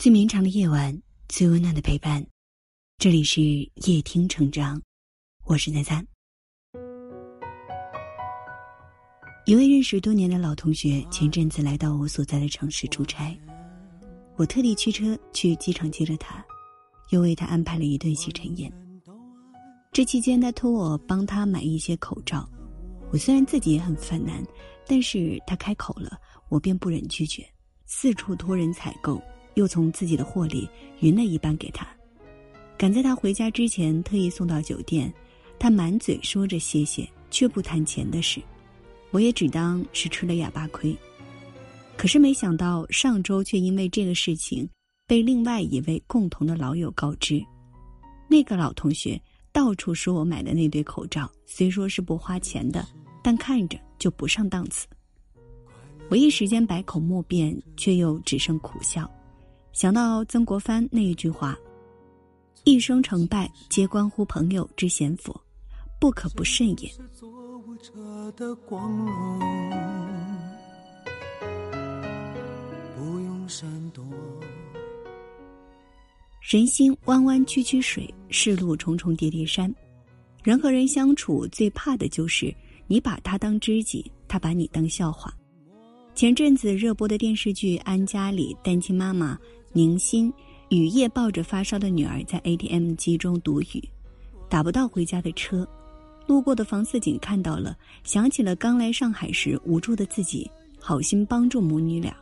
最绵长的夜晚，最温暖的陪伴。这里是夜听成长，我是赞赞。一位认识多年的老同学，前阵子来到我所在的城市出差，我特地驱车去机场接了他，又为他安排了一顿洗尘宴。这期间，他托我帮他买一些口罩。我虽然自己也很犯难，但是他开口了，我便不忍拒绝，四处托人采购。又从自己的货里匀了一半给他，赶在他回家之前特意送到酒店。他满嘴说着谢谢，却不谈钱的事，我也只当是吃了哑巴亏。可是没想到上周却因为这个事情被另外一位共同的老友告知。那个老同学到处说我买的那堆口罩虽说是不花钱的，但看着就不上档次。我一时间百口莫辩，却又只剩苦笑。想到曾国藩那一句话：“一生成败皆关乎朋友之贤否，不可不慎也。”人心弯弯曲曲水，世路重重叠叠山。人和人相处最怕的就是你把他当知己，他把你当笑话。前阵子热播的电视剧《安家》里，单亲妈妈。宁心雨夜抱着发烧的女儿在 ATM 机中读语，打不到回家的车，路过的房四锦看到了，想起了刚来上海时无助的自己，好心帮助母女俩。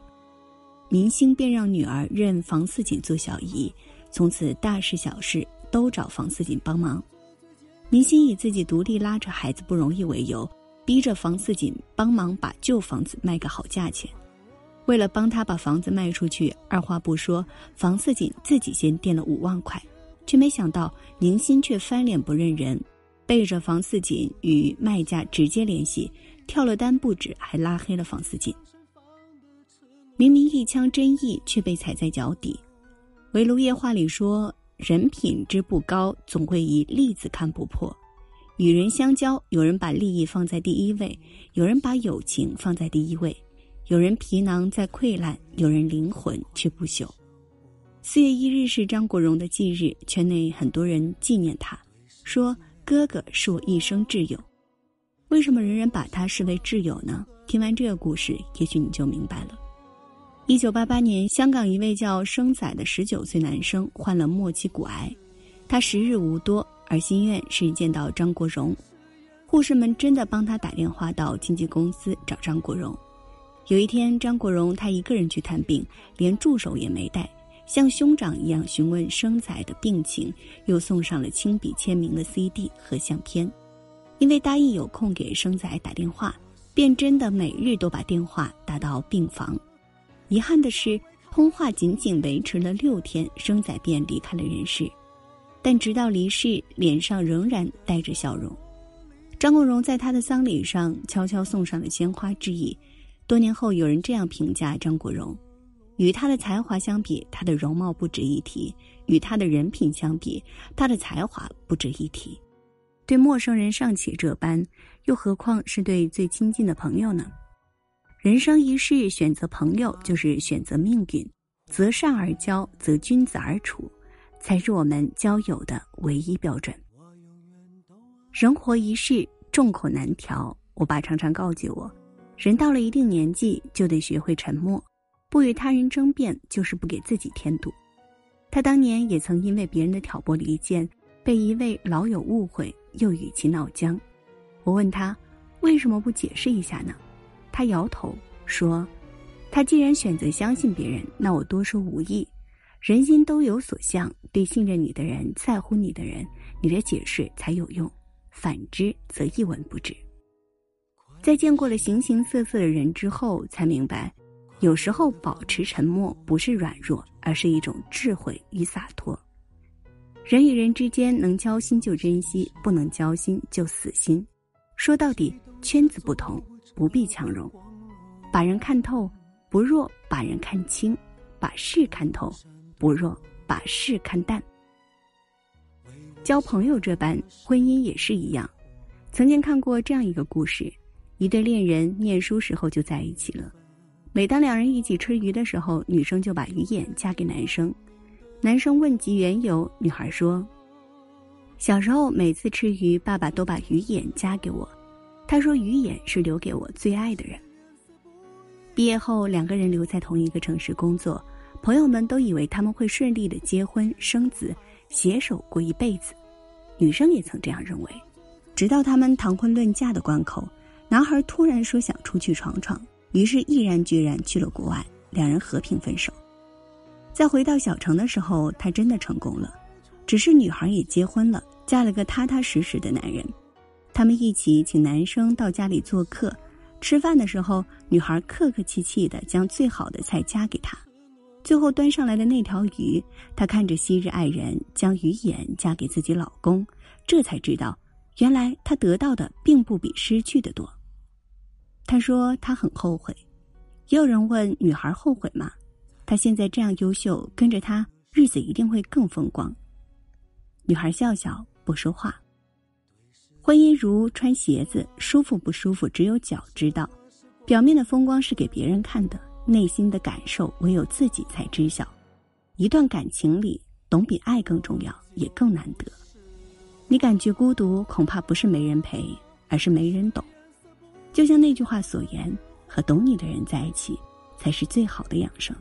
明星便让女儿认房四锦做小姨，从此大事小事都找房四锦帮忙。明星以自己独立拉扯孩子不容易为由，逼着房四锦帮忙把旧房子卖个好价钱。为了帮他把房子卖出去，二话不说，房四锦自己先垫了五万块，却没想到宁心却翻脸不认人，背着房四锦与卖家直接联系，跳了单不止，还拉黑了房四锦。明明一腔真意，却被踩在脚底。围炉夜话里说：“人品之不高，总会以利字看不破。与人相交，有人把利益放在第一位，有人把友情放在第一位。”有人皮囊在溃烂，有人灵魂却不朽。四月一日是张国荣的忌日，圈内很多人纪念他，说：“哥哥是我一生挚友。”为什么人人把他视为挚友呢？听完这个故事，也许你就明白了。一九八八年，香港一位叫生仔的十九岁男生患了末期骨癌，他时日无多，而心愿是见到张国荣。护士们真的帮他打电话到经纪公司找张国荣。有一天，张国荣他一个人去探病，连助手也没带，像兄长一样询问生仔的病情，又送上了亲笔签名的 CD 和相片。因为答应有空给生仔打电话，便真的每日都把电话打到病房。遗憾的是，通话仅仅维持了六天，生仔便离开了人世。但直到离世，脸上仍然带着笑容。张国荣在他的丧礼上悄悄送上了鲜花致意。多年后，有人这样评价张国荣：与他的才华相比，他的容貌不值一提；与他的人品相比，他的才华不值一提。对陌生人尚且这般，又何况是对最亲近的朋友呢？人生一世，选择朋友就是选择命运，择善而交，择君子而处，才是我们交友的唯一标准。人活一世，众口难调。我爸常常告诫我。人到了一定年纪，就得学会沉默，不与他人争辩，就是不给自己添堵。他当年也曾因为别人的挑拨离间，被一位老友误会，又与其闹僵。我问他为什么不解释一下呢？他摇头说：“他既然选择相信别人，那我多说无益。人心都有所向，对信任你的人、在乎你的人，你的解释才有用；反之，则一文不值。”在见过了形形色色的人之后，才明白，有时候保持沉默不是软弱，而是一种智慧与洒脱。人与人之间能交心就珍惜，不能交心就死心。说到底，圈子不同，不必强融。把人看透，不若把人看清；把事看透，不若把事看淡。交朋友这般，婚姻也是一样。曾经看过这样一个故事。一对恋人念书时候就在一起了，每当两人一起吃鱼的时候，女生就把鱼眼嫁给男生。男生问及缘由，女孩说：“小时候每次吃鱼，爸爸都把鱼眼夹给我。他说鱼眼是留给我最爱的人。”毕业后，两个人留在同一个城市工作，朋友们都以为他们会顺利的结婚生子，携手过一辈子。女生也曾这样认为，直到他们谈婚论嫁的关口，男孩突然说想出去闯闯，于是毅然决然去了国外，两人和平分手。再回到小城的时候，他真的成功了，只是女孩也结婚了，嫁了个踏踏实实的男人。他们一起请男生到家里做客，吃饭的时候，女孩客客气气的将最好的菜夹给他。最后端上来的那条鱼，她看着昔日爱人将鱼眼嫁给自己老公，这才知道，原来她得到的并不比失去的多。他说他很后悔。也有人问女孩后悔吗？他现在这样优秀，跟着他日子一定会更风光。女孩笑笑不说话。婚姻如穿鞋子，舒服不舒服只有脚知道。表面的风光是给别人看的，内心的感受唯有自己才知晓。一段感情里，懂比爱更重要，也更难得。你感觉孤独，恐怕不是没人陪，而是没人懂。就像那句话所言：“和懂你的人在一起，才是最好的养生。”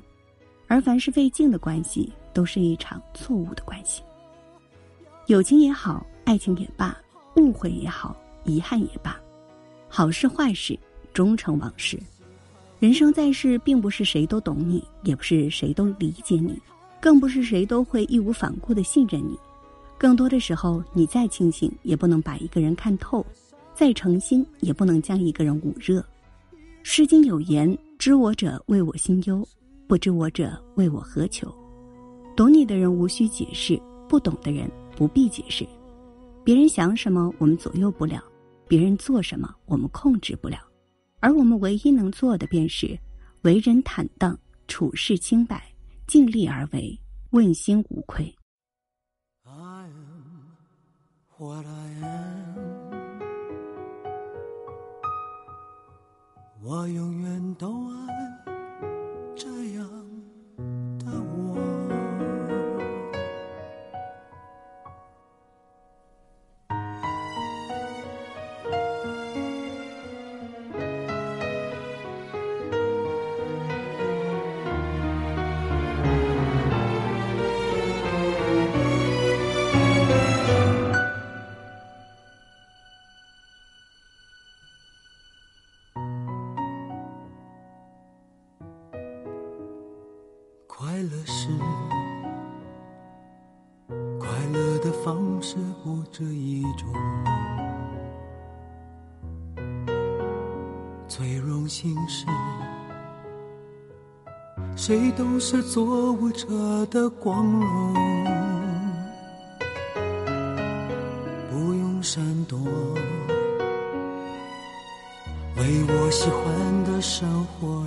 而凡是费劲的关系，都是一场错误的关系。友情也好，爱情也罢，误会也好，遗憾也罢，好事坏事终成往事。人生在世，并不是谁都懂你，也不是谁都理解你，更不是谁都会义无反顾的信任你。更多的时候，你再清醒，也不能把一个人看透；再诚心，也不能将一个人捂热。《诗经》有言：“知我者，谓我心忧。”不知我者，为我何求？懂你的人无需解释，不懂的人不必解释。别人想什么，我们左右不了；别人做什么，我们控制不了。而我们唯一能做的，便是为人坦荡，处事清白，尽力而为，问心无愧。I am what I am. 我永远都爱。乐是快乐的方式不止一种，最荣幸是谁都是做舞者的光荣，不用闪躲，为我喜欢的生活。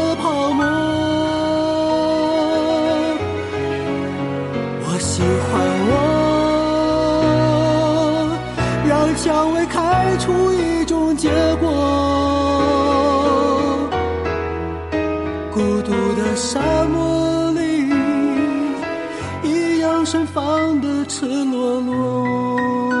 喜欢我，让蔷薇开出一种结果。孤独的沙漠里，一样盛放的赤裸裸。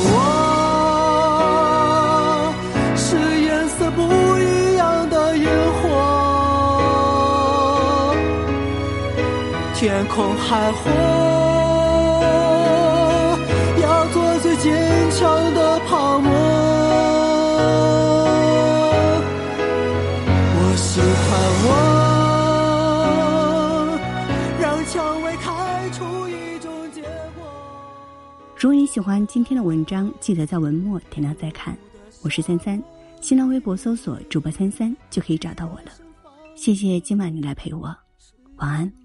空海阔，要做最坚强的泡沫。我喜欢我，让蔷薇开出一种结果。如果你喜欢今天的文章，记得在文末点亮再看。我是三三，新浪微博搜索主播三三就可以找到我了。谢谢今晚你来陪我，晚安。